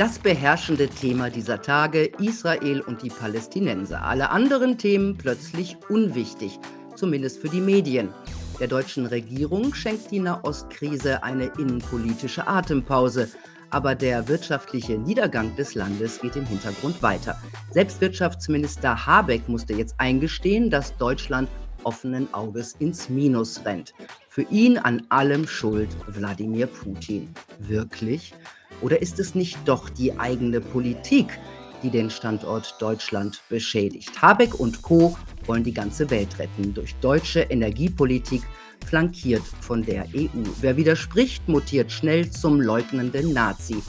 Das beherrschende Thema dieser Tage Israel und die Palästinenser. Alle anderen Themen plötzlich unwichtig, zumindest für die Medien. Der deutschen Regierung schenkt die Nahostkrise eine innenpolitische Atempause. Aber der wirtschaftliche Niedergang des Landes geht im Hintergrund weiter. Selbst Wirtschaftsminister Habeck musste jetzt eingestehen, dass Deutschland offenen Auges ins Minus rennt. Für ihn an allem schuld Wladimir Putin. Wirklich? Oder ist es nicht doch die eigene Politik, die den Standort Deutschland beschädigt? Habeck und Co. wollen die ganze Welt retten durch deutsche Energiepolitik, flankiert von der EU. Wer widerspricht, mutiert schnell zum leugnenden Nazi.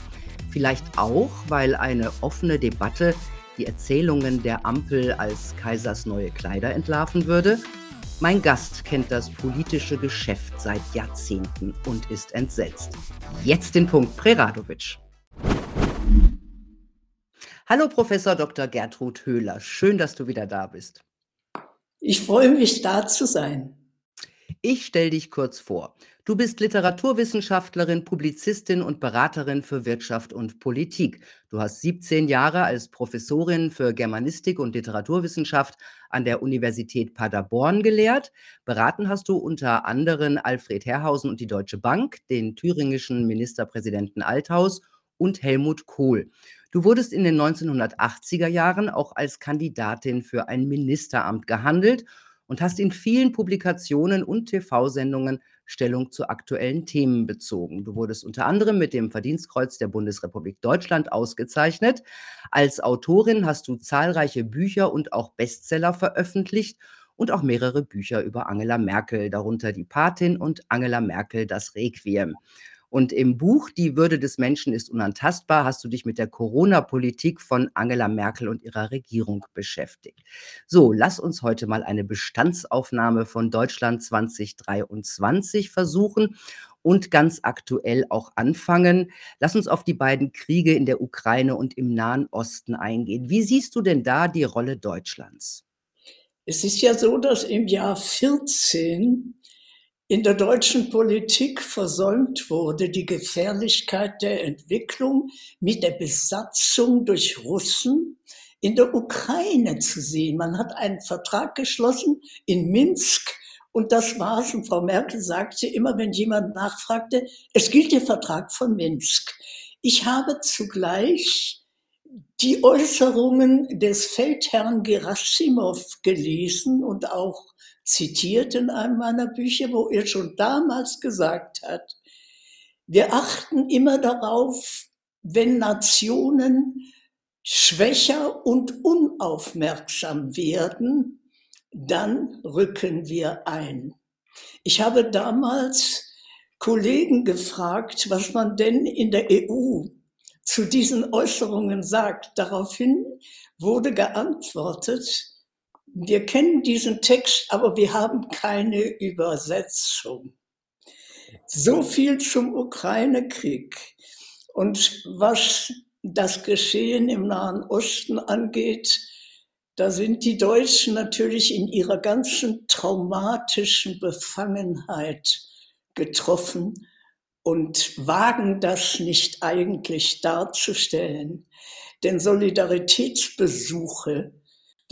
Vielleicht auch, weil eine offene Debatte die Erzählungen der Ampel als Kaisers neue Kleider entlarven würde mein Gast kennt das politische Geschäft seit Jahrzehnten und ist entsetzt. Jetzt den Punkt Preradovic. Hallo Professor Dr. Gertrud Höhler, schön, dass du wieder da bist. Ich freue mich, da zu sein. Ich stelle dich kurz vor. Du bist Literaturwissenschaftlerin, Publizistin und Beraterin für Wirtschaft und Politik. Du hast 17 Jahre als Professorin für Germanistik und Literaturwissenschaft an der Universität Paderborn gelehrt. Beraten hast du unter anderem Alfred Herrhausen und die Deutsche Bank, den thüringischen Ministerpräsidenten Althaus und Helmut Kohl. Du wurdest in den 1980er Jahren auch als Kandidatin für ein Ministeramt gehandelt und hast in vielen Publikationen und TV-Sendungen Stellung zu aktuellen Themen bezogen. Du wurdest unter anderem mit dem Verdienstkreuz der Bundesrepublik Deutschland ausgezeichnet. Als Autorin hast du zahlreiche Bücher und auch Bestseller veröffentlicht und auch mehrere Bücher über Angela Merkel, darunter Die Patin und Angela Merkel das Requiem. Und im Buch Die Würde des Menschen ist unantastbar hast du dich mit der Corona-Politik von Angela Merkel und ihrer Regierung beschäftigt. So, lass uns heute mal eine Bestandsaufnahme von Deutschland 2023 versuchen und ganz aktuell auch anfangen. Lass uns auf die beiden Kriege in der Ukraine und im Nahen Osten eingehen. Wie siehst du denn da die Rolle Deutschlands? Es ist ja so, dass im Jahr 14 in der deutschen Politik versäumt wurde, die Gefährlichkeit der Entwicklung mit der Besatzung durch Russen in der Ukraine zu sehen. Man hat einen Vertrag geschlossen in Minsk und das war's. Und Frau Merkel sagte immer, wenn jemand nachfragte, es gilt der Vertrag von Minsk. Ich habe zugleich die Äußerungen des Feldherrn Gerasimov gelesen und auch zitiert in einem meiner Bücher, wo er schon damals gesagt hat, wir achten immer darauf, wenn Nationen schwächer und unaufmerksam werden, dann rücken wir ein. Ich habe damals Kollegen gefragt, was man denn in der EU zu diesen Äußerungen sagt. Daraufhin wurde geantwortet, wir kennen diesen Text, aber wir haben keine Übersetzung. So viel zum Ukraine-Krieg. Und was das Geschehen im Nahen Osten angeht, da sind die Deutschen natürlich in ihrer ganzen traumatischen Befangenheit getroffen und wagen das nicht eigentlich darzustellen. Denn Solidaritätsbesuche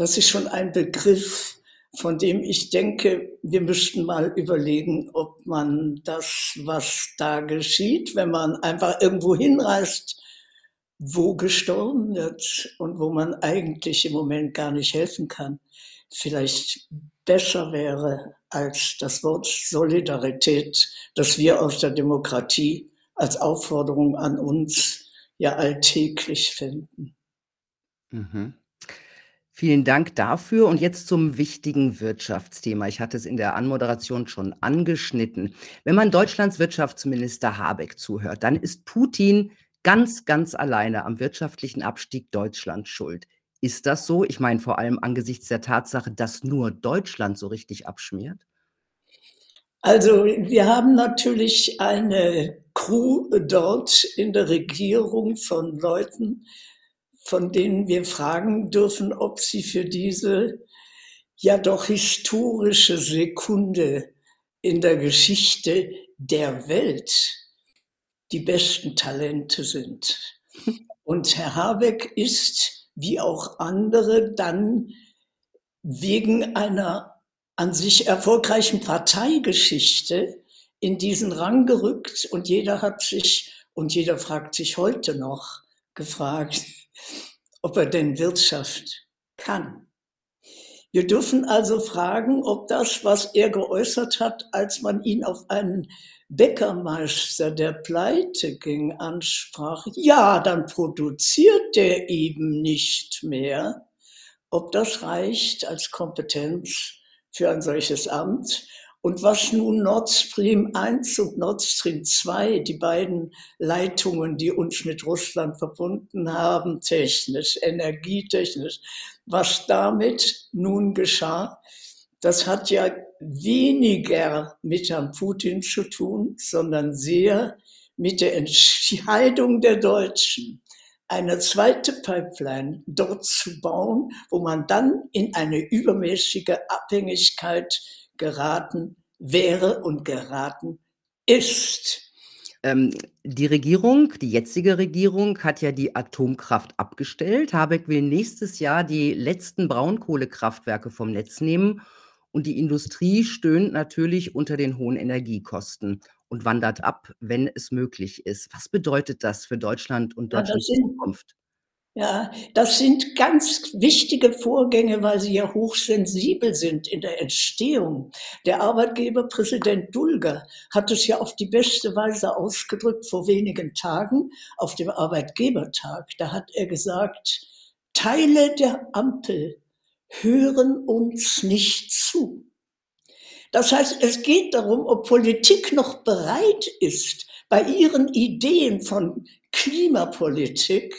das ist schon ein Begriff, von dem ich denke, wir müssten mal überlegen, ob man das, was da geschieht, wenn man einfach irgendwo hinreist, wo gestorben wird und wo man eigentlich im Moment gar nicht helfen kann, vielleicht besser wäre als das Wort Solidarität, das wir aus der Demokratie als Aufforderung an uns ja alltäglich finden. Mhm. Vielen Dank dafür. Und jetzt zum wichtigen Wirtschaftsthema. Ich hatte es in der Anmoderation schon angeschnitten. Wenn man Deutschlands Wirtschaftsminister Habeck zuhört, dann ist Putin ganz, ganz alleine am wirtschaftlichen Abstieg Deutschlands schuld. Ist das so? Ich meine vor allem angesichts der Tatsache, dass nur Deutschland so richtig abschmiert? Also wir haben natürlich eine Crew dort in der Regierung von Leuten, von denen wir fragen dürfen, ob sie für diese ja doch historische Sekunde in der Geschichte der Welt die besten Talente sind. Und Herr Habeck ist, wie auch andere, dann wegen einer an sich erfolgreichen Parteigeschichte in diesen Rang gerückt und jeder hat sich und jeder fragt sich heute noch gefragt, ob er denn Wirtschaft kann. Wir dürfen also fragen, ob das, was er geäußert hat, als man ihn auf einen Bäckermeister, der pleite ging, ansprach, ja, dann produziert der eben nicht mehr. Ob das reicht als Kompetenz für ein solches Amt und was nun Nord Stream 1 und Nord Stream 2, die beiden Leitungen, die uns mit Russland verbunden haben, technisch, energietechnisch, was damit nun geschah, das hat ja weniger mit Herrn Putin zu tun, sondern sehr mit der Entscheidung der Deutschen, eine zweite Pipeline dort zu bauen, wo man dann in eine übermäßige Abhängigkeit geraten wäre und geraten ist. Ähm, die Regierung, die jetzige Regierung, hat ja die Atomkraft abgestellt. Habeck will nächstes Jahr die letzten Braunkohlekraftwerke vom Netz nehmen. Und die Industrie stöhnt natürlich unter den hohen Energiekosten und wandert ab, wenn es möglich ist. Was bedeutet das für Deutschland und Ja, Deutschlands sind Zukunft? Ja, das sind ganz wichtige Vorgänge, weil sie ja hochsensibel sind in der Entstehung. Der Arbeitgeber Präsident Dulger hat es ja auf die beste Weise ausgedrückt vor wenigen Tagen auf dem Arbeitgebertag. Da hat er gesagt, Teile der Ampel hören uns nicht zu. Das heißt, es geht darum, ob Politik noch bereit ist, bei ihren Ideen von Klimapolitik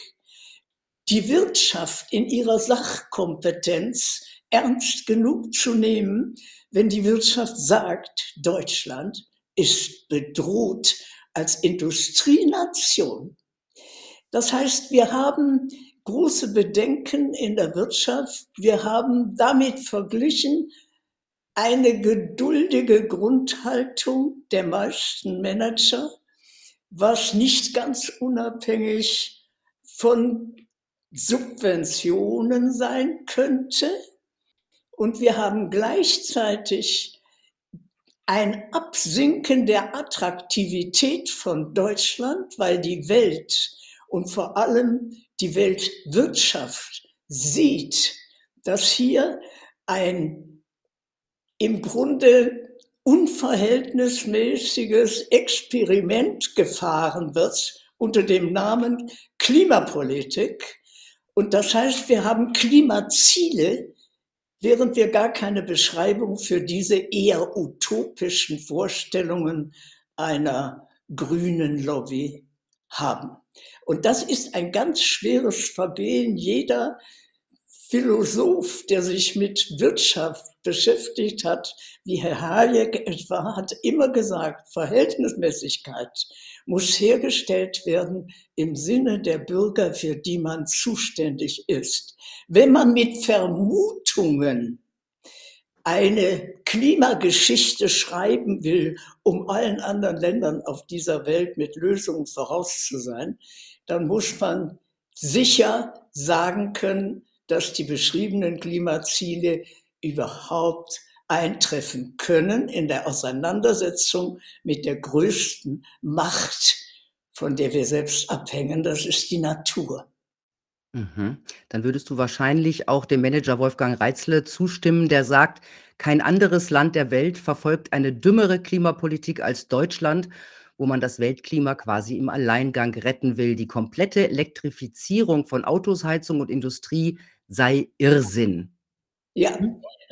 die Wirtschaft in ihrer Sachkompetenz ernst genug zu nehmen, wenn die Wirtschaft sagt, Deutschland ist bedroht als Industrienation. Das heißt, wir haben große Bedenken in der Wirtschaft. Wir haben damit verglichen eine geduldige Grundhaltung der meisten Manager, was nicht ganz unabhängig von Subventionen sein könnte. Und wir haben gleichzeitig ein Absinken der Attraktivität von Deutschland, weil die Welt und vor allem die Weltwirtschaft sieht, dass hier ein im Grunde unverhältnismäßiges Experiment gefahren wird unter dem Namen Klimapolitik und das heißt, wir haben Klimaziele, während wir gar keine Beschreibung für diese eher utopischen Vorstellungen einer grünen Lobby haben. Und das ist ein ganz schweres Vergehen. Jeder Philosoph, der sich mit Wirtschaft beschäftigt hat, wie Herr Hayek etwa, hat immer gesagt, Verhältnismäßigkeit muss hergestellt werden im Sinne der Bürger, für die man zuständig ist. Wenn man mit Vermutungen eine Klimageschichte schreiben will, um allen anderen Ländern auf dieser Welt mit Lösungen voraus zu sein, dann muss man sicher sagen können, dass die beschriebenen Klimaziele überhaupt eintreffen können in der Auseinandersetzung mit der größten Macht, von der wir selbst abhängen, das ist die Natur. Mhm. Dann würdest du wahrscheinlich auch dem Manager Wolfgang Reitzle zustimmen, der sagt, kein anderes Land der Welt verfolgt eine dümmere Klimapolitik als Deutschland, wo man das Weltklima quasi im Alleingang retten will. Die komplette Elektrifizierung von Autos, Heizung und Industrie sei Irrsinn. Ja,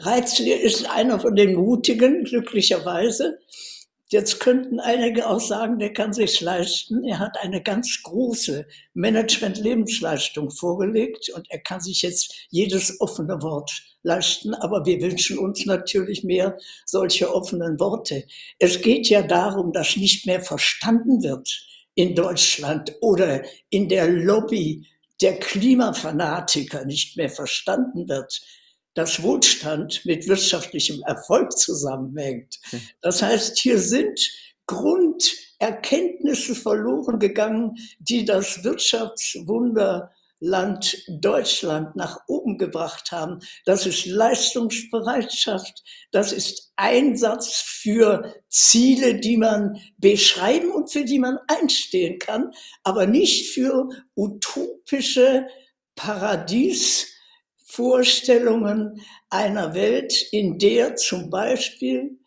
Reitzle ist einer von den Mutigen, glücklicherweise. Jetzt könnten einige auch sagen, der kann sich's leisten. Er hat eine ganz große Management-Lebensleistung vorgelegt und er kann sich jetzt jedes offene Wort leisten. Aber wir wünschen uns natürlich mehr solche offenen Worte. Es geht ja darum, dass nicht mehr verstanden wird in Deutschland oder in der Lobby der Klimafanatiker nicht mehr verstanden wird, dass Wohlstand mit wirtschaftlichem Erfolg zusammenhängt. Das heißt, hier sind Grund Erkenntnisse verloren gegangen, die das Wirtschaftswunderland Deutschland nach oben gebracht haben. Das ist Leistungsbereitschaft, das ist Einsatz für Ziele, die man beschreiben und für die man einstehen kann, aber nicht für utopische Paradiesvorstellungen einer Welt, in der zum Beispiel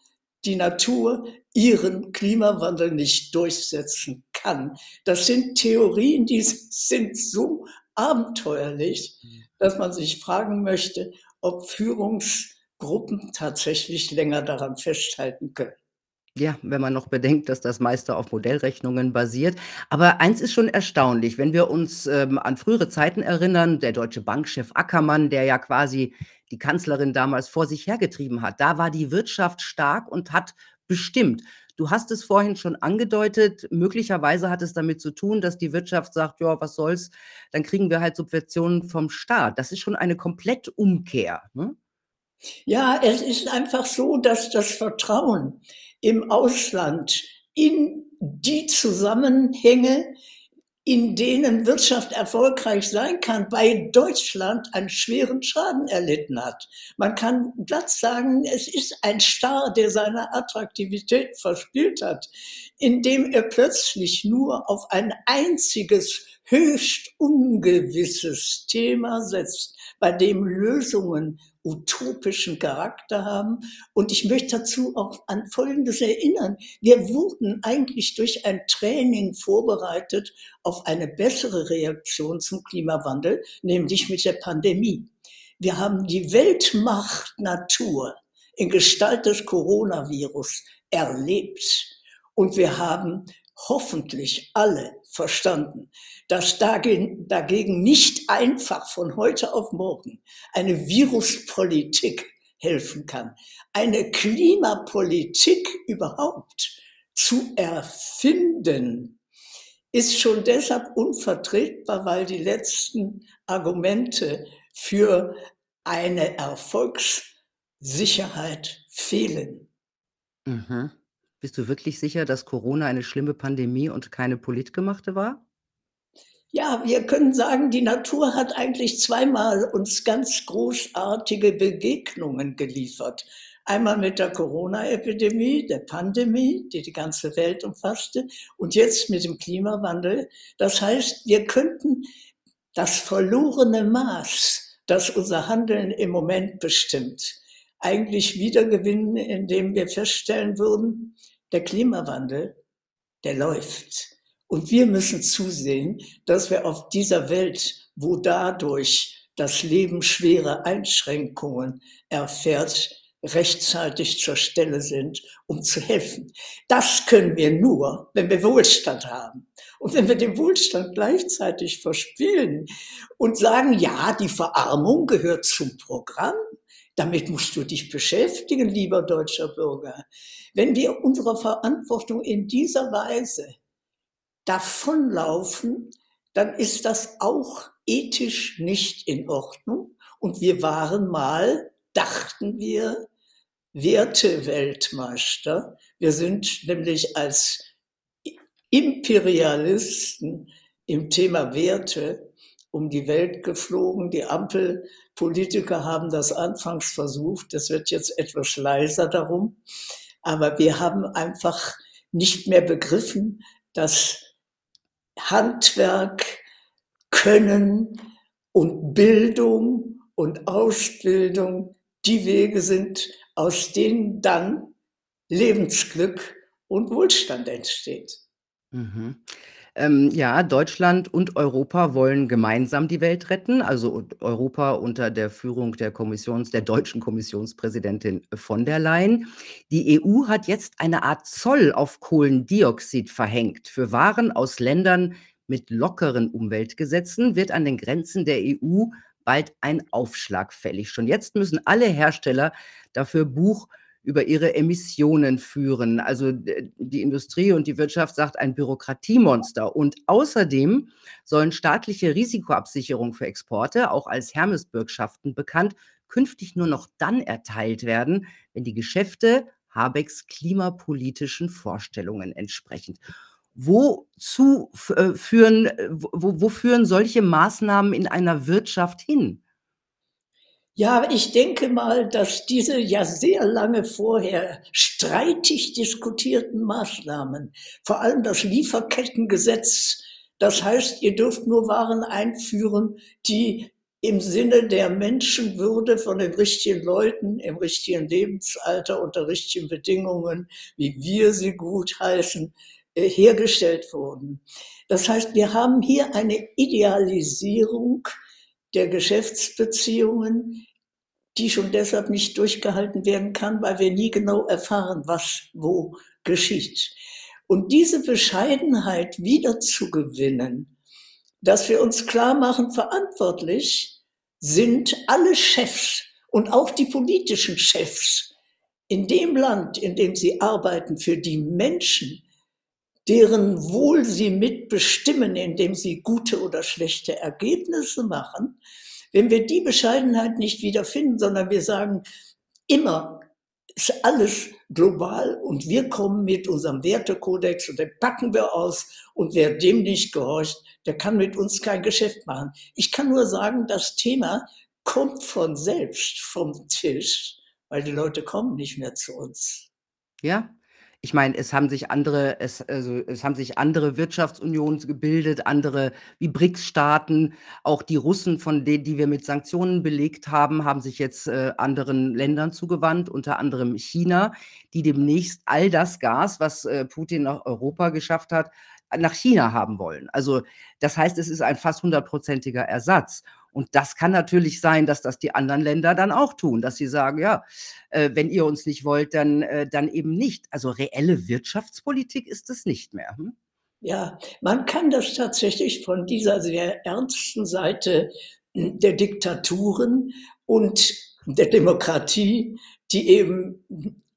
die Natur ihren Klimawandel nicht durchsetzen kann. Das sind Theorien, die sind so abenteuerlich, dass man sich fragen möchte, ob Führungsgruppen tatsächlich länger daran festhalten können. Ja, wenn man noch bedenkt, dass das meiste auf Modellrechnungen basiert. Aber eins ist schon erstaunlich, wenn wir uns, ähm, an frühere Zeiten erinnern, der Deutsche Bankchef Ackermann, der ja quasi die Kanzlerin damals vor sich hergetrieben hat. Da war die Wirtschaft stark und hat bestimmt. Du hast es vorhin schon angedeutet, möglicherweise hat es damit zu tun, dass die Wirtschaft sagt: „Ja, was soll's, dann kriegen wir halt Subventionen vom Staat.“ Das ist schon eine Komplettumkehr, ne? Ja, es ist einfach so, dass das Vertrauen im Ausland in die Zusammenhänge, in denen Wirtschaft erfolgreich sein kann, bei Deutschland einen schweren Schaden erlitten hat. Man kann glatt sagen, es ist ein Star, der seine Attraktivität verspielt hat, indem er plötzlich nur auf ein einziges, höchst ungewisses Thema setzt, bei dem Lösungen utopischen Charakter haben. Und ich möchte dazu auch an Folgendes erinnern. Wir wurden eigentlich durch ein Training vorbereitet auf eine bessere Reaktion zum Klimawandel, nämlich mit der Pandemie. Wir haben die Weltmacht Natur in Gestalt des Coronavirus erlebt. Und wir haben hoffentlich alle verstanden, dass dagegen, dagegen nicht einfach von heute auf morgen eine Viruspolitik helfen kann, eine Klimapolitik überhaupt zu erfinden, ist schon deshalb unvertretbar, weil die letzten Argumente für eine Erfolgssicherheit fehlen. Mhm. Bist du wirklich sicher, dass Corona eine schlimme Pandemie und keine politgemachte war? Ja, wir können sagen, die Natur hat eigentlich zweimal uns ganz großartige Begegnungen geliefert. Einmal mit der Corona-Epidemie, der Pandemie, die die ganze Welt umfasste, und jetzt mit dem Klimawandel. Das heißt, wir könnten das verlorene Maß, das unser Handeln im Moment bestimmt, eigentlich wiedergewinnen, indem wir feststellen würden, der Klimawandel, der läuft. Und wir müssen zusehen, dass wir auf dieser Welt, wo dadurch das Leben schwere Einschränkungen erfährt, rechtzeitig zur Stelle sind, um zu helfen. Das können wir nur, wenn wir Wohlstand haben. Und wenn wir den Wohlstand gleichzeitig verspielen und sagen, ja, die Verarmung gehört zum Programm, damit musst du dich beschäftigen, lieber deutscher Bürger. Wenn wir unserer Verantwortung in dieser Weise davonlaufen, dann ist das auch ethisch nicht in Ordnung. Und wir waren mal, dachten wir, Werteweltmeister. Wir sind nämlich als Imperialisten im Thema Werte um die Welt geflogen. Die Ampelpolitiker haben das anfangs versucht. Das wird jetzt etwas leiser darum. Aber wir haben einfach nicht mehr begriffen, dass Handwerk, Können und Bildung und Ausbildung die Wege sind, aus denen dann Lebensglück und Wohlstand entsteht. Mhm. Ähm, ja, Deutschland und Europa wollen gemeinsam die Welt retten, also Europa unter der Führung der Kommissions der deutschen Kommissionspräsidentin von der Leyen. Die EU hat jetzt eine Art Zoll auf Kohlendioxid verhängt. Für Waren aus Ländern mit lockeren Umweltgesetzen wird an den Grenzen der EU bald ein Aufschlag fällig. Schon jetzt müssen alle Hersteller dafür Buch über ihre Emissionen führen. Also die Industrie und die Wirtschaft sagt ein Bürokratiemonster. Und außerdem sollen staatliche Risikoabsicherung für Exporte, auch als Hermes-Bürgschaften bekannt, künftig nur noch dann erteilt werden, wenn die Geschäfte Habecks klimapolitischen Vorstellungen entsprechend. Wozu äh, führen, wo, wo führen solche Maßnahmen in einer Wirtschaft hin? Ja, ich denke mal, dass diese ja sehr lange vorher streitig diskutierten Maßnahmen, vor allem das Lieferkettengesetz, das heißt, ihr dürft nur Waren einführen, die im Sinne der Menschenwürde von den richtigen Leuten im richtigen Lebensalter unter richtigen Bedingungen, wie wir sie gut heißen, äh, hergestellt wurden. Das heißt, wir haben hier eine Idealisierung der Geschäftsbeziehungen, die schon deshalb nicht durchgehalten werden kann, weil wir nie genau erfahren, was wo geschieht. Und diese Bescheidenheit wiederzugewinnen, dass wir uns klar machen, verantwortlich sind alle Chefs und auch die politischen Chefs in dem Land, in dem sie arbeiten, für die Menschen, deren Wohl sie mitbestimmen, indem sie gute oder schlechte Ergebnisse machen, wenn wir die Bescheidenheit nicht wiederfinden, sondern wir sagen, immer ist alles global und wir kommen mit unserem Wertekodex und den packen wir aus und wer dem nicht gehorcht, der kann mit uns kein Geschäft machen. Ich kann nur sagen, das Thema kommt von selbst vom Tisch, weil die Leute kommen nicht mehr zu uns. Ja, ich meine, es haben sich andere es also, es haben sich andere Wirtschaftsunionen gebildet, andere wie BRICS-Staaten. Auch die Russen, von denen die wir mit Sanktionen belegt haben, haben sich jetzt, äh, anderen Ländern zugewandt, unter anderem China, die demnächst all das Gas, was, äh, Putin nach Europa geschafft hat, nach China haben wollen. Also, das heißt, es ist ein fast hundertprozentiger Ersatz. Und das kann natürlich sein, dass das die anderen Länder dann auch tun, dass sie sagen, ja, äh, wenn ihr uns nicht wollt, dann, äh, dann eben nicht. Also reelle Wirtschaftspolitik ist es nicht mehr. Hm? Ja, man kann das tatsächlich von dieser sehr ernsten Seite hm, der Diktaturen und der Demokratie, die eben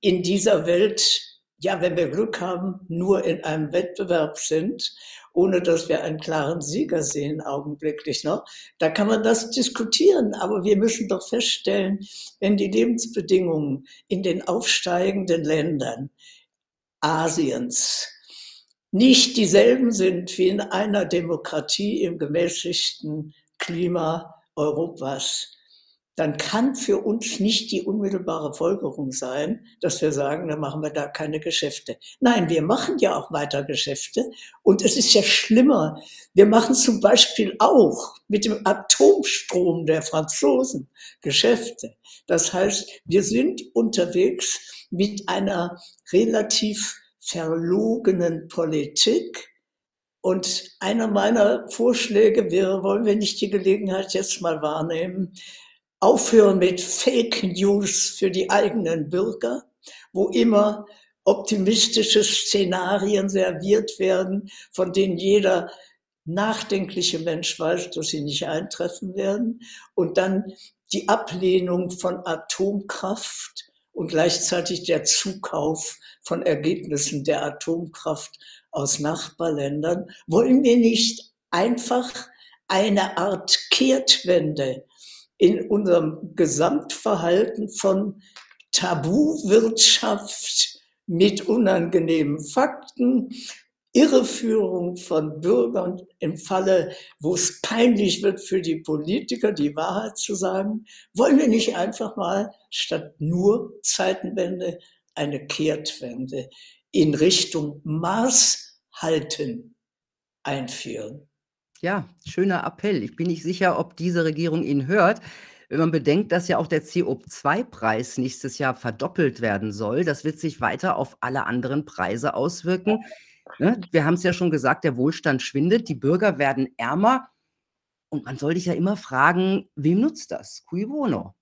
in dieser Welt, ja, wenn wir Glück haben, nur in einem Wettbewerb sind ohne dass wir einen klaren Sieger sehen, augenblicklich noch. Da kann man das diskutieren, aber wir müssen doch feststellen, wenn die Lebensbedingungen in den aufsteigenden Ländern Asiens nicht dieselben sind wie in einer Demokratie im gemäßigten Klima Europas, dann kann für uns nicht die unmittelbare Folgerung sein, dass wir sagen, dann machen wir da keine Geschäfte. Nein, wir machen ja auch weiter Geschäfte. Und es ist ja schlimmer. Wir machen zum Beispiel auch mit dem Atomstrom der Franzosen Geschäfte. Das heißt, wir sind unterwegs mit einer relativ verlogenen Politik, und einer meiner Vorschläge wäre, wollen wir nicht die Gelegenheit jetzt mal wahrnehmen, aufhören mit Fake News für die eigenen Bürger, wo immer optimistische Szenarien serviert werden, von denen jeder nachdenkliche Mensch weiß, dass sie nicht eintreffen werden. Und dann die Ablehnung von Atomkraft und gleichzeitig der Zukauf von Ergebnissen der Atomkraft aus Nachbarländern. Wollen wir nicht einfach eine Art Kehrtwende in unserem Gesamtverhalten von Tabuwirtschaft mit unangenehmen Fakten, Irreführung von Bürgern im Falle, wo es peinlich wird für die Politiker, die Wahrheit zu sagen, wollen wir nicht einfach mal statt nur Zeitenwende eine Kehrtwende in Richtung Maßhalten einführen. Ja, schöner Appell. Ich bin nicht sicher, ob diese Regierung ihn hört. Wenn man bedenkt, dass ja auch der CO2-Preis nächstes Jahr verdoppelt werden soll, das wird sich weiter auf alle anderen Preise auswirken. Ne? Wir haben es ja schon gesagt, der Wohlstand schwindet, die Bürger werden ärmer. Und man soll dich ja immer fragen, wem nutzt das? Cui bono?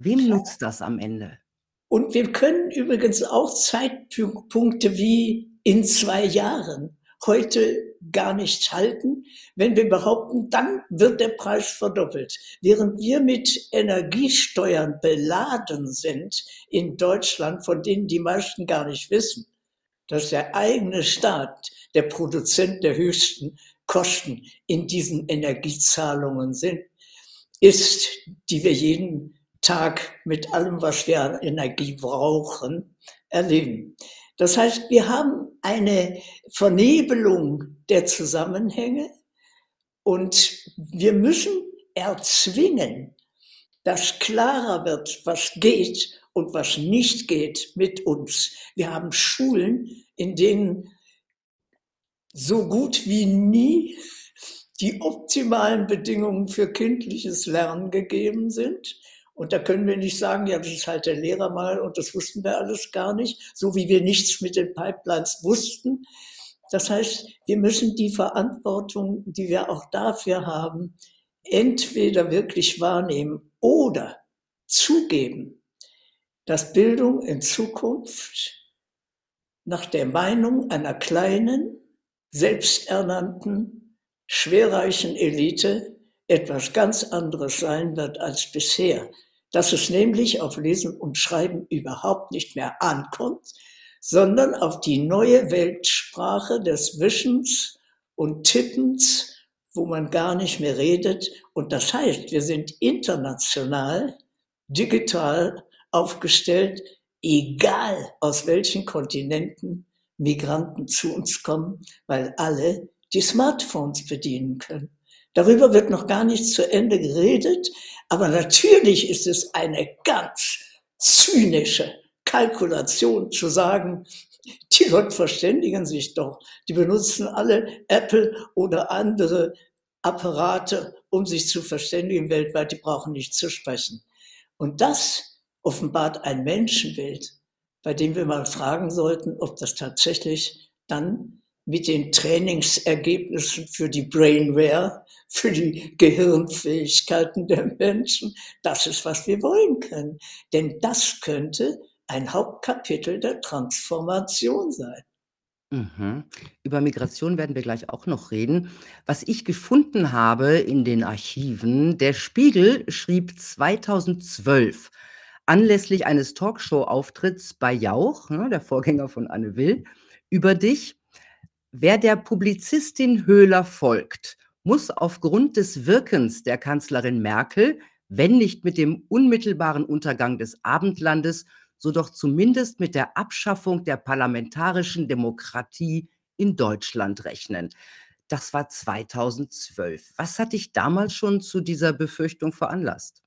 Wem nutzt das am Ende? Und wir können übrigens auch Zeitpunkte wie in zwei Jahren heute gar nicht halten, wenn wir behaupten, dann wird der Preis verdoppelt. Während wir mit Energiesteuern beladen sind in Deutschland, von denen die meisten gar nicht wissen, dass der eigene Staat der Produzent der höchsten Kosten in diesen Energiezahlungen sind, ist, die wir jeden Tag mit allem, was wir an Energie brauchen, erleben. Das heißt, wir haben eine Vernebelung der Zusammenhänge und wir müssen erzwingen, dass klarer wird, was geht und was nicht geht mit uns. Wir haben Schulen, in denen so gut wie nie die optimalen Bedingungen für kindliches Lernen gegeben sind. Und da können wir nicht sagen, ja, das ist halt der Lehrer mal und das wussten wir alles gar nicht, so wie wir nichts mit den Pipelines wussten. Das heißt, wir müssen die Verantwortung, die wir auch dafür haben, entweder wirklich wahrnehmen oder zugeben, dass Bildung in Zukunft nach der Meinung einer kleinen, selbsternannten, schwerreichen Elite etwas ganz anderes sein wird als bisher. Dass es nämlich auf Lesen und Schreiben überhaupt nicht mehr ankommt, sondern auf die neue Weltsprache des Wischens und Tippens, wo man gar nicht mehr redet. Und das heißt, wir sind international, digital aufgestellt, egal aus welchen Kontinenten Migranten zu uns kommen, weil alle die Smartphones bedienen können. Darüber wird noch gar nicht zu Ende geredet, aber natürlich ist es eine ganz zynische Kalkulation zu sagen, die Leute verständigen sich doch. Die benutzen alle Apple oder andere Apparate, um sich zu verständigen weltweit. Die brauchen nicht zu sprechen. Und das offenbart ein Menschenbild, bei dem wir mal fragen sollten, ob das tatsächlich dann mit den Trainingsergebnissen für die Brainware, für die Gehirnfähigkeiten der Menschen, das ist, was wir wollen können. Denn das könnte ein Hauptkapitel der Transformation sein. Mhm. Über Migration werden wir gleich auch noch reden. Was ich gefunden habe in den Archiven, der Spiegel schrieb 2012 anlässlich eines Talkshow-Auftritts bei Jauch, ne, der Vorgänger von Anne Will, über dich. Wer der Publizistin Höhler folgt, muss aufgrund des Wirkens der Kanzlerin Merkel, wenn nicht mit dem unmittelbaren Untergang des Abendlandes, so doch zumindest mit der Abschaffung der parlamentarischen Demokratie in Deutschland rechnen. Das war 2012. Was hat dich damals schon zu dieser Befürchtung veranlasst?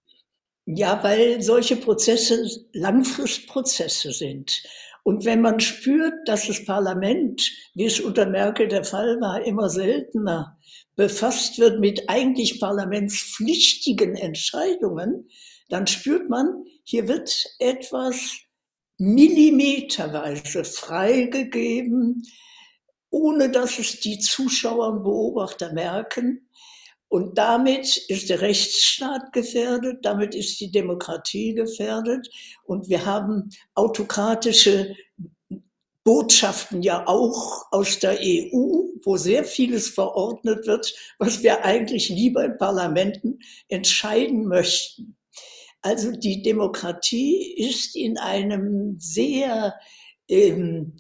Ja, weil solche Prozesse Langfristprozesse sind. Und wenn man spürt, dass das Parlament, wie es unter Merkel der Fall war, immer seltener befasst wird mit eigentlich parlamentspflichtigen Entscheidungen, dann spürt man, hier wird etwas millimeterweise freigegeben, ohne dass es die Zuschauer und Beobachter merken. Und damit ist der Rechtsstaat gefährdet, damit ist die Demokratie gefährdet. Und wir haben autokratische Botschaften ja auch aus der EU, wo sehr vieles verordnet wird, was wir eigentlich lieber in Parlamenten entscheiden möchten. Also die Demokratie ist in einem sehr, ähm,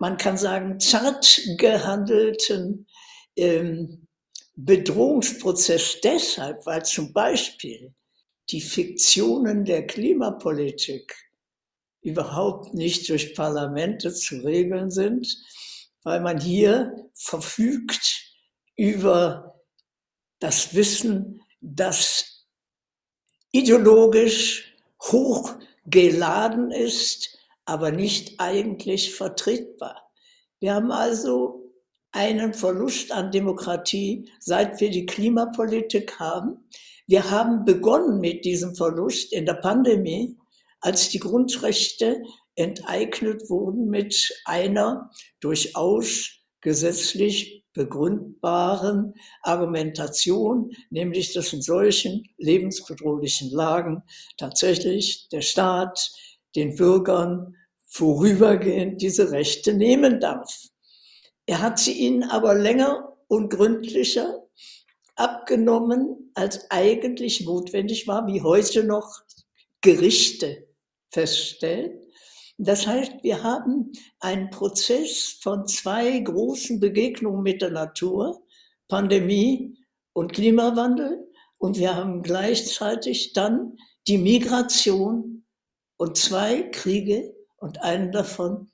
man kann sagen, zart gehandelten ähm, Bedrohungsprozess deshalb, weil zum Beispiel die Fiktionen der Klimapolitik überhaupt nicht durch Parlamente zu regeln sind, weil man hier verfügt über das Wissen, das ideologisch hochgeladen ist, aber nicht eigentlich vertretbar. Wir haben also einen Verlust an Demokratie, seit wir die Klimapolitik haben. Wir haben begonnen mit diesem Verlust in der Pandemie, als die Grundrechte enteignet wurden mit einer durchaus gesetzlich begründbaren Argumentation, nämlich dass in solchen lebensbedrohlichen Lagen tatsächlich der Staat den Bürgern vorübergehend diese Rechte nehmen darf. Er hat sie ihnen aber länger und gründlicher abgenommen, als eigentlich notwendig war, wie heute noch Gerichte feststellen. Das heißt, wir haben einen Prozess von zwei großen Begegnungen mit der Natur, Pandemie und Klimawandel. Und wir haben gleichzeitig dann die Migration und zwei Kriege und einen davon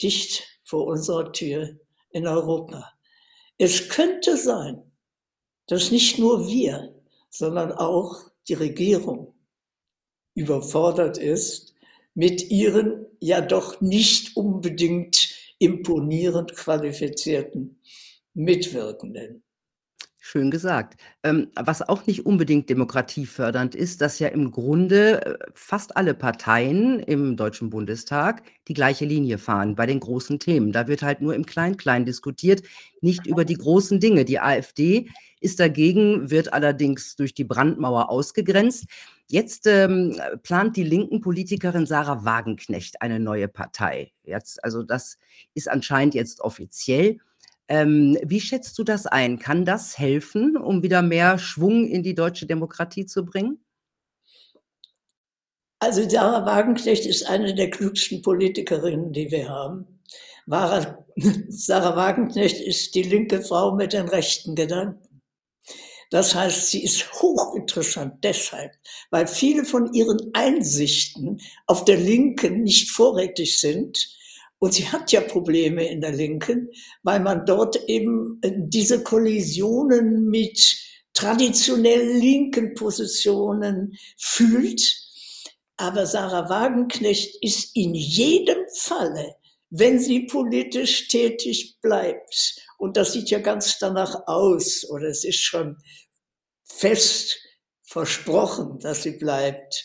dicht vor unserer Tür in Europa. Es könnte sein, dass nicht nur wir, sondern auch die Regierung überfordert ist mit ihren ja doch nicht unbedingt imponierend qualifizierten Mitwirkenden. Schön gesagt. Ähm, was auch nicht unbedingt demokratiefördernd ist, dass ja im Grunde äh, fast alle Parteien im Deutschen Bundestag die gleiche Linie fahren bei den großen Themen. Da wird halt nur im Klein-Klein diskutiert, nicht über die großen Dinge. Die AfD ist dagegen, wird allerdings durch die Brandmauer ausgegrenzt. Jetzt ähm, plant die linken Politikerin Sarah Wagenknecht eine neue Partei. Jetzt, also das ist anscheinend jetzt offiziell. Ähm, wie schätzt du das ein? Kann das helfen, um wieder mehr Schwung in die deutsche Demokratie zu bringen? Also Sarah Wagenknecht ist eine der klügsten Politikerinnen, die wir haben. Sarah Wagenknecht ist die linke Frau mit den rechten Gedanken. Das heißt, sie ist hochinteressant deshalb, weil viele von ihren Einsichten auf der Linken nicht vorrätig sind und sie hat ja Probleme in der Linken, weil man dort eben äh, diese Kollisionen mit traditionell linken Positionen fühlt. Aber Sarah Wagenknecht ist in jedem Falle, wenn sie politisch tätig bleibt, und das sieht ja ganz danach aus, oder es ist schon fest versprochen, dass sie bleibt,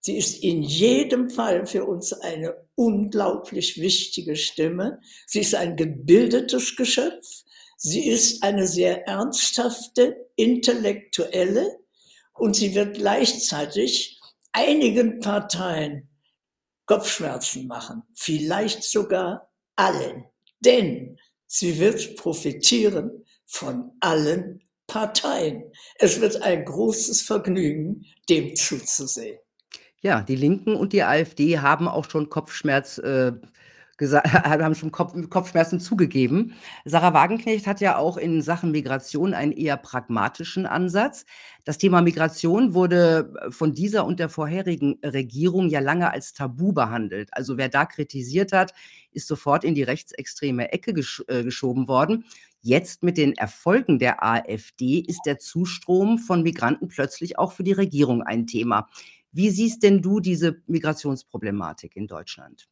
Sie ist in jedem Fall für uns eine unglaublich wichtige Stimme. Sie ist ein gebildetes Geschöpf. Sie ist eine sehr ernsthafte, intellektuelle und sie wird gleichzeitig einigen Parteien Kopfschmerzen machen, vielleicht sogar allen, denn sie wird profitieren von allen Parteien. Es wird ein großes Vergnügen, dem zuzusehen. Ja, die Linken und die AfD haben auch schon Kopfschmerz äh, haben schon Kopf Kopfschmerzen zugegeben. Sarah Wagenknecht hat ja auch in Sachen Migration einen eher pragmatischen Ansatz. Das Thema Migration wurde äh, von dieser und der vorherigen Regierung ja lange als Tabu behandelt. Also wer da kritisiert hat, ist sofort in die rechtsextreme Ecke gesch äh, geschoben worden. Jetzt mit den Erfolgen der AfD ist der Zustrom von Migranten plötzlich auch für die Regierung ein Thema. Wie siehst denn du diese Migrationsproblematik in Deutschland?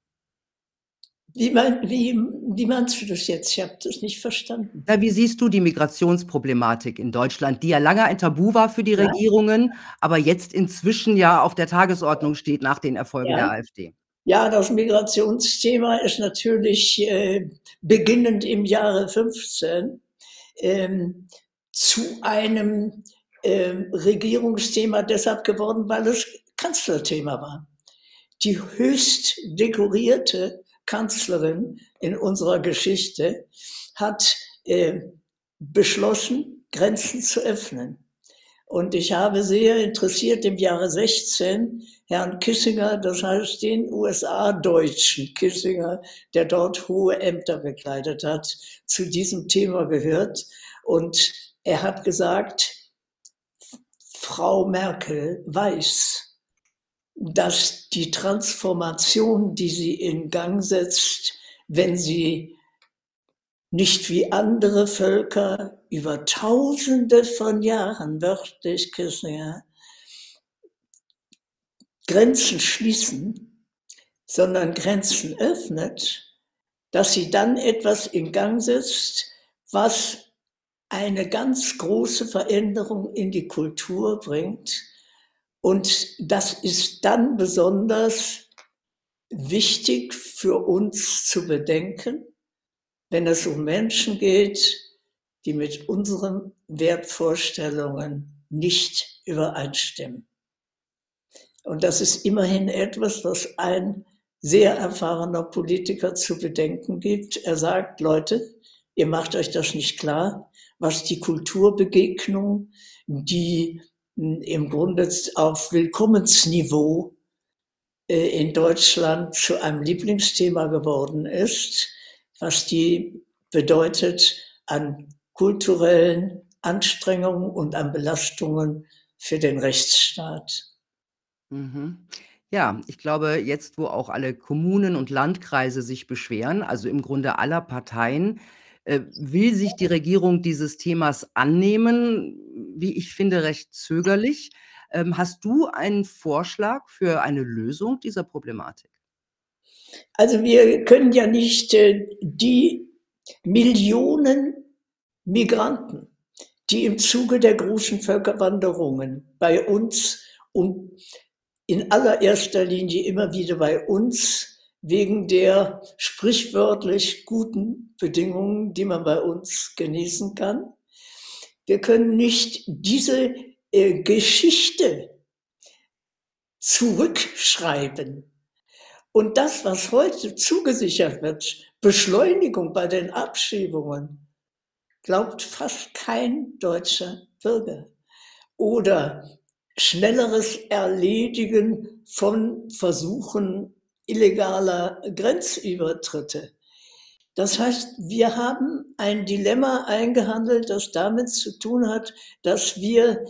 Wie, mein, wie, wie meinst du das jetzt? Ich habe das nicht verstanden. Ja, wie siehst du die Migrationsproblematik in Deutschland, die ja lange ein Tabu war für die ja. Regierungen, aber jetzt inzwischen ja auf der Tagesordnung steht nach den Erfolgen ja. der AfD? Ja, das Migrationsthema ist natürlich äh, beginnend im Jahre 15 ähm, zu einem äh, Regierungsthema deshalb geworden, weil es Kanzlerthema war. Die höchst dekorierte Kanzlerin in unserer Geschichte hat äh, beschlossen, Grenzen zu öffnen. Und ich habe sehr interessiert im Jahre 16 Herrn Kissinger, das heißt den USA-Deutschen Kissinger, der dort hohe Ämter bekleidet hat, zu diesem Thema gehört. Und er hat gesagt, Frau Merkel weiß, dass die Transformation, die sie in Gang setzt, wenn sie nicht wie andere Völker über Tausende von Jahren, wörtlich Kissinger, Grenzen schließen, sondern Grenzen öffnet, dass sie dann etwas in Gang setzt, was eine ganz große Veränderung in die Kultur bringt, und das ist dann besonders wichtig für uns zu bedenken, wenn es um Menschen geht, die mit unseren Wertvorstellungen nicht übereinstimmen. Und das ist immerhin etwas, was ein sehr erfahrener Politiker zu bedenken gibt. Er sagt, Leute, ihr macht euch das nicht klar, was die Kulturbegegnung, die im Grunde auf Willkommensniveau äh, in Deutschland zu einem Lieblingsthema geworden ist, was die bedeutet an kulturellen Anstrengungen und an Belastungen für den Rechtsstaat. Mhm. Ja, ich glaube, jetzt, wo auch alle Kommunen und Landkreise sich beschweren, also im Grunde aller Parteien, will sich die Regierung dieses Themas annehmen, wie ich finde, recht zögerlich. Ähm, hast du einen Vorschlag für eine Lösung dieser Problematik? Also, wir können ja nicht, äh, die Millionen Migranten, die im Zuge der großen Völkerwanderungen bei uns und in allererster Linie immer wieder bei uns wegen der sprichwörtlich guten Bedingungen, die man bei uns genießen kann. Wir können nicht diese äh, Geschichte zurückschreiben. Und das, was heute zugesichert wird, Beschleunigung bei den Abschiebungen, glaubt fast kein deutscher Bürger. Oder schnelleres Erledigen von Versuchen illegaler Grenzübertritte. Das heißt, wir haben ein Dilemma eingehandelt, das damit zu tun hat, dass wir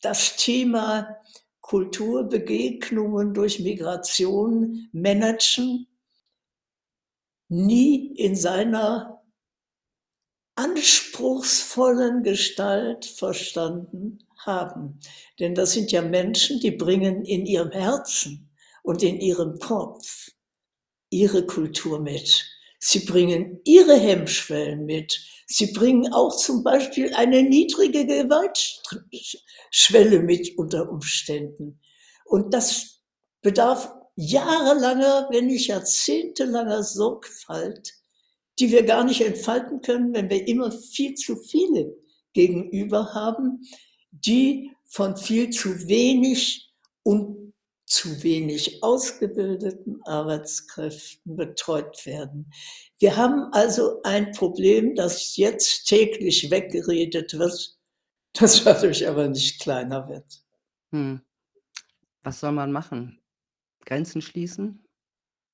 das Thema Kulturbegegnungen durch Migration managen, nie in seiner anspruchsvollen Gestalt verstanden haben. Denn das sind ja Menschen, die bringen in ihrem Herzen und in ihrem Kopf ihre Kultur mit. Sie bringen ihre Hemmschwellen mit. Sie bringen auch zum Beispiel eine niedrige Gewaltschwelle mit unter Umständen. Und das bedarf jahrelanger, wenn nicht jahrzehntelanger Sorgfalt, die wir gar nicht entfalten können, wenn wir immer viel zu viele gegenüber haben, die von viel zu wenig und zu wenig ausgebildeten Arbeitskräften betreut werden. Wir haben also ein Problem, das jetzt täglich weggeredet wird, das dadurch aber nicht kleiner wird. Hm. Was soll man machen? Grenzen schließen?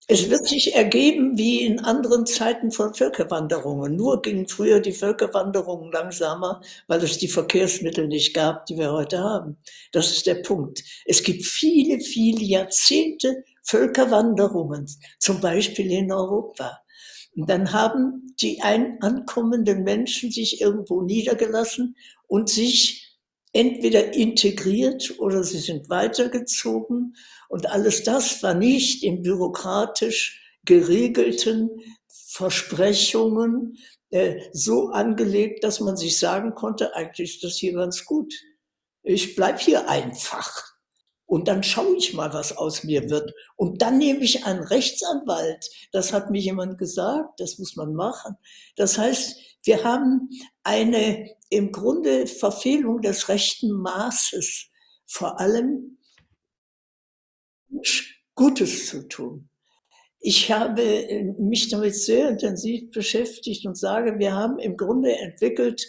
Es wird sich ergeben wie in anderen Zeiten von Völkerwanderungen. Nur gingen früher die Völkerwanderungen langsamer, weil es die Verkehrsmittel nicht gab, die wir heute haben. Das ist der Punkt. Es gibt viele, viele Jahrzehnte Völkerwanderungen, zum Beispiel in Europa. Und dann haben die ein ankommenden Menschen sich irgendwo niedergelassen und sich entweder integriert oder sie sind weitergezogen. Und alles das war nicht in bürokratisch geregelten Versprechungen äh, so angelegt, dass man sich sagen konnte, eigentlich ist das hier ganz gut. Ich bleib hier einfach. Und dann schaue ich mal, was aus mir wird. Und dann nehme ich einen Rechtsanwalt. Das hat mir jemand gesagt, das muss man machen. Das heißt, wir haben eine im Grunde Verfehlung des rechten Maßes, vor allem Gutes zu tun. Ich habe mich damit sehr intensiv beschäftigt und sage, wir haben im Grunde entwickelt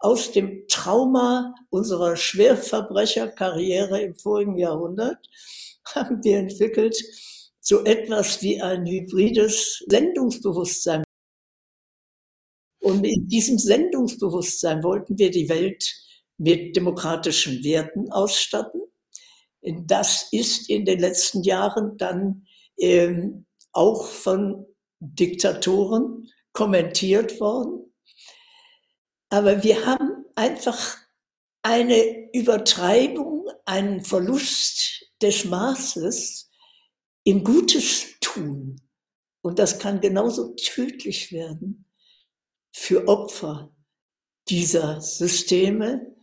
aus dem Trauma unserer Schwerverbrecherkarriere im vorigen Jahrhundert, haben wir entwickelt so etwas wie ein hybrides Sendungsbewusstsein. Und in diesem Sendungsbewusstsein wollten wir die Welt mit demokratischen Werten ausstatten. Das ist in den letzten Jahren dann ähm, auch von Diktatoren kommentiert worden. Aber wir haben einfach eine Übertreibung, einen Verlust des Maßes im Gutes tun. Und das kann genauso tödlich werden für Opfer dieser Systeme,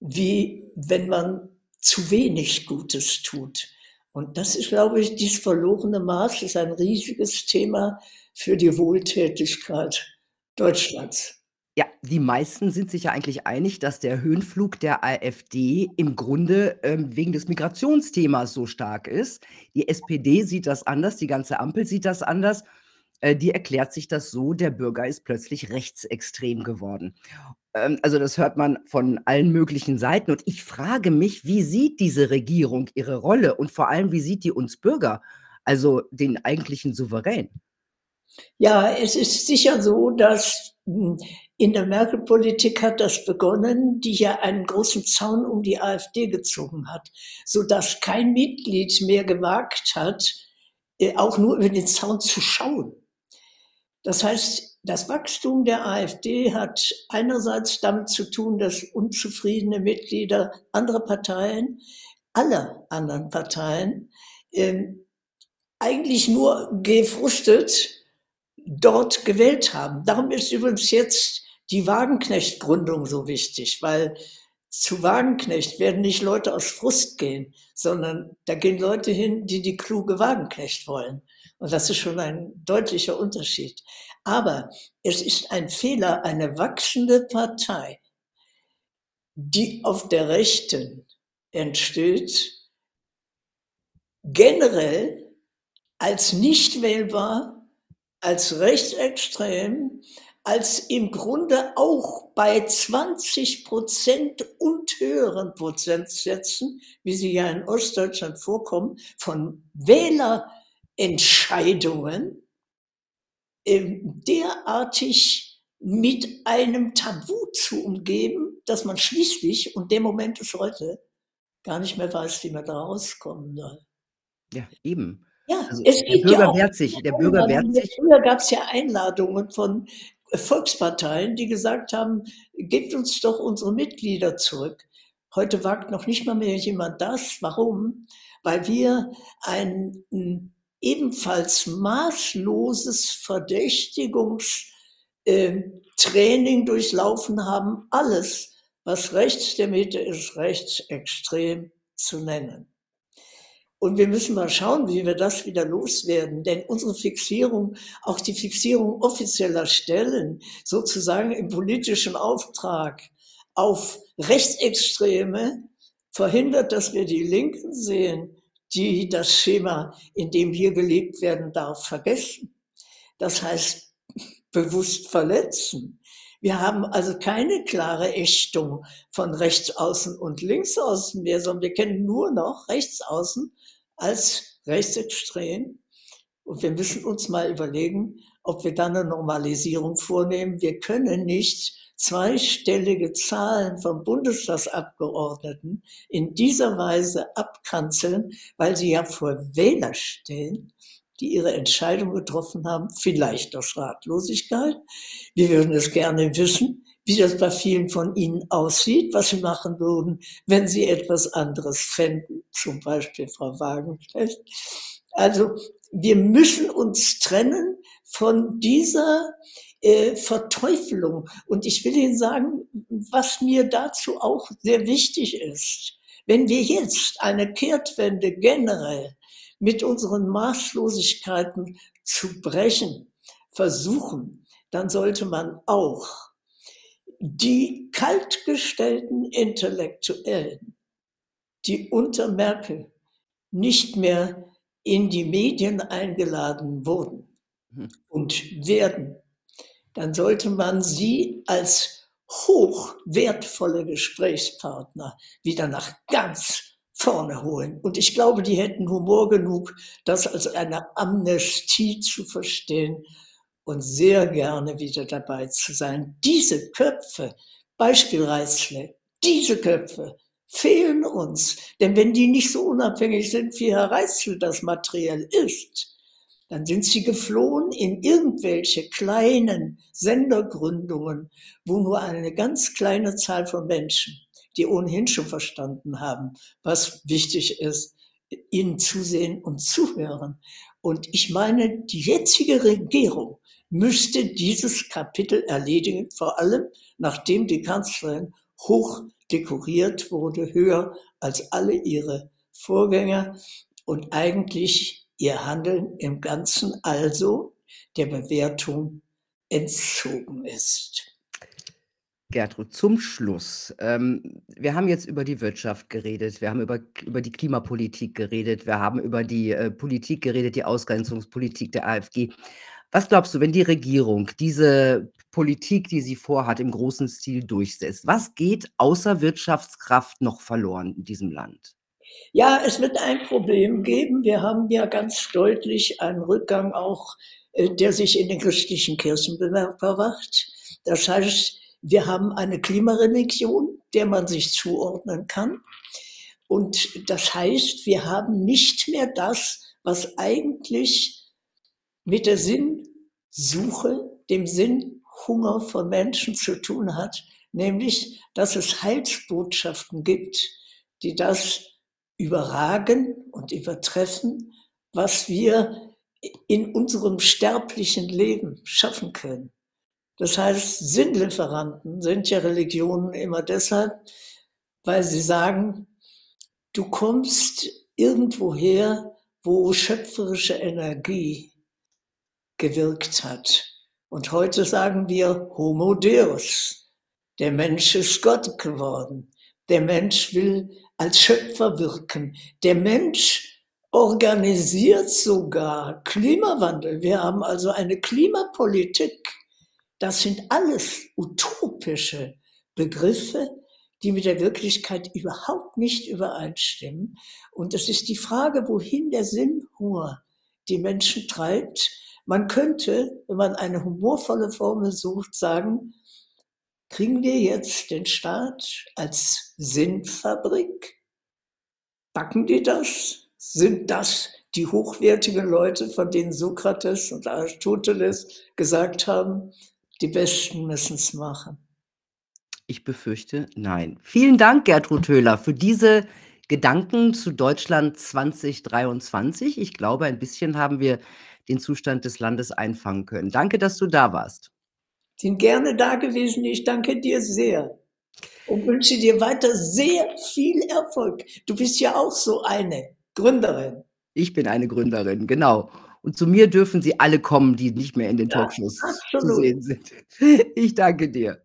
wie wenn man zu wenig Gutes tut. Und das ist, glaube ich, dieses verlorene Maß ist ein riesiges Thema für die Wohltätigkeit Deutschlands. Ja, die meisten sind sich ja eigentlich einig, dass der Höhenflug der AfD im Grunde, ähm, wegen des Migrationsthemas so stark ist. Die SPD sieht das anders, die ganze Ampel sieht das anders. Äh, die erklärt sich das so, der Bürger ist plötzlich rechtsextrem geworden. Ähm, also das hört man von allen möglichen Seiten. Und ich frage mich, wie sieht diese Regierung ihre Rolle und vor allem, wie sieht die uns Bürger, also den eigentlichen Souverän? Ja, es ist sicher so, dass hm, In der Merkel-Politik hat das begonnen, die ja einen großen Zaun um die AfD gezogen hat, so dass kein Mitglied mehr gewagt hat, äh, auch nur über den Zaun zu schauen. Das heißt, das Wachstum der AfD hat einerseits damit zu tun, dass unzufriedene Mitglieder anderer Parteien, aller anderen Parteien, äh, eigentlich nur gefrustet dort gewählt haben. Darum ist übrigens jetzt die Wagenknecht-Gründung so wichtig, weil zu Wagenknecht werden nicht Leute aus Frust gehen, sondern da gehen Leute hin, die die kluge Wagenknecht wollen. Und das ist schon ein deutlicher Unterschied. Aber es ist ein Fehler, eine wachsende Partei, die auf der Rechten entsteht, generell als nicht wählbar, als rechtsextrem, als im Grunde auch bei 20 Prozent und höheren Prozentsätzen, wie sie ja in Ostdeutschland vorkommen, von Wählerentscheidungen ähm, derartig mit einem Tabu zu umgeben, dass man schließlich, und der Moment ist heute, gar nicht mehr weiß, wie man da rauskommen soll. Ja, eben. Ja, also es der Bürger ja wehrt sich. Der Bürger wehrt sich. Früher gab es ja Einladungen von Volksparteien, die gesagt haben, gebt uns doch unsere Mitglieder zurück. Heute wagt noch nicht mal mehr jemand das. Warum? Weil wir ein ebenfalls maßloses Verdächtigungstraining äh, durchlaufen haben. Alles, was rechts der Mitte ist, rechtsextrem zu nennen. Und wir müssen mal schauen, wie wir das wieder loswerden. Denn unsere Fixierung, auch die Fixierung offizieller Stellen, sozusagen im politischen Auftrag auf Rechtsextreme, verhindert, dass wir die Linken sehen, die das Schema, in dem hier gelebt werden darf, vergessen. Das heißt, bewusst verletzen. Wir haben also keine klare Ächtung von Rechtsaußen und Linksaußen mehr, sondern wir kennen nur noch Rechtsaußen als rechtsextrem. Und wir müssen uns mal überlegen, ob wir dann eine Normalisierung vornehmen. Wir können nicht zweistellige Zahlen von Bundestagsabgeordneten in dieser Weise abkanzeln, weil sie ja vor Wähler stehen, die ihre Entscheidung getroffen haben, vielleicht aus Ratlosigkeit. Wir würden es gerne wissen, wie das bei vielen von ihnen aussieht, was sie machen würden, wenn sie etwas anderes fänden, zum Beispiel Frau Wagenknecht. Also wir müssen uns trennen von dieser äh, Verteufelung. Und ich will Ihnen sagen, was mir dazu auch sehr wichtig ist. Wenn wir jetzt eine Kehrtwende generell mit unseren Maßlosigkeiten zu brechen versuchen, dann sollte man auch die kaltgestellten Intellektuellen, die unter Merkel nicht mehr in die Medien eingeladen wurden hm. und werden, dann sollte man sie als hochwertvolle Gesprächspartner wieder nach ganz vorne holen. Und ich glaube, die hätten Humor genug, das als eine Amnestie zu verstehen und sehr gerne wieder dabei zu sein. Diese Köpfe, Beispiel Reißle, diese Köpfe fehlen uns. Denn wenn die nicht so unabhängig sind, wie Herr Reißle das materiell ist, dann sind sie geflohen in irgendwelche kleinen Sendergründungen, wo nur eine ganz kleine Zahl von Menschen, die ohnehin schon verstanden haben, was wichtig ist, ihnen zusehen und zuhören. Und ich meine, die jetzige Regierung müsste dieses Kapitel erledigen, vor allem nachdem die Kanzlerin hoch dekoriert wurde, höher als alle ihre Vorgänger und eigentlich ihr Handeln im Ganzen also der Bewertung entzogen ist. Gertrud, zum Schluss. Ähm, wir haben jetzt über die Wirtschaft geredet, wir haben über, über die Klimapolitik geredet, wir haben über die äh, Politik geredet, die Ausgrenzungspolitik der AfG. Was glaubst du, wenn die Regierung diese Politik, die sie vorhat, im großen Stil durchsetzt, was geht außer Wirtschaftskraft noch verloren in diesem Land? Ja, es wird ein Problem geben. Wir haben ja ganz deutlich einen Rückgang auch, äh, der sich in den christlichen Kirchen bemerkbar. Das heißt, wir haben eine Klimareligion, der man sich zuordnen kann. Und das heißt, wir haben nicht mehr das, was eigentlich mit der Sinnsuche, dem Sinnhunger von Menschen zu tun hat, nämlich, dass es Heilsbotschaften gibt, die das überragen und übertreffen, was wir in unserem sterblichen Leben schaffen können. Das heißt, Sinnlieferanten sind ja Religionen immer deshalb, weil sie sagen, du kommst irgendwoher, wo schöpferische Energie gewirkt hat. Und heute sagen wir Homo Deus. Der Mensch ist Gott geworden. Der Mensch will als Schöpfer wirken. Der Mensch organisiert sogar Klimawandel. Wir haben also eine Klimapolitik. Das sind alles utopische Begriffe, die mit der Wirklichkeit überhaupt nicht übereinstimmen. Und es ist die Frage, wohin der Sinnhunger die Menschen treibt. Man könnte, wenn man eine humorvolle Formel sucht, sagen, kriegen wir jetzt den Staat als Sinnfabrik? Backen die das? Sind das die hochwertigen Leute, von denen Sokrates und Aristoteles gesagt haben, die Besten müssen es machen? Ich befürchte, nein. Vielen Dank, Gertrud Höhler, für diese Gedanken zu Deutschland 2023. Ich glaube, ein bisschen haben wir den Zustand des Landes einfangen können. Danke, dass du da warst. Sind gerne da gewesen. Ich danke dir sehr und wünsche dir weiter sehr viel Erfolg. Du bist ja auch so eine Gründerin. Ich bin eine Gründerin, genau. Und zu mir dürfen sie alle kommen, die nicht mehr in den Ja, Talkshows zu absolut. sehen sind. Ich danke dir.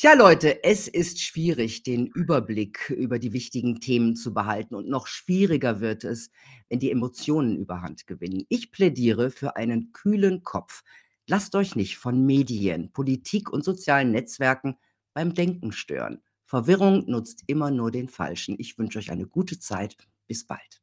Tja, Leute, es ist schwierig, den Überblick über die wichtigen Themen zu behalten und noch schwieriger wird es, wenn die Emotionen überhand gewinnen. Ich plädiere für einen kühlen Kopf. Lasst euch nicht von Medien, Politik und sozialen Netzwerken beim Denken stören. Verwirrung nutzt immer nur den Falschen. Ich wünsche euch eine gute Zeit. Bis bald.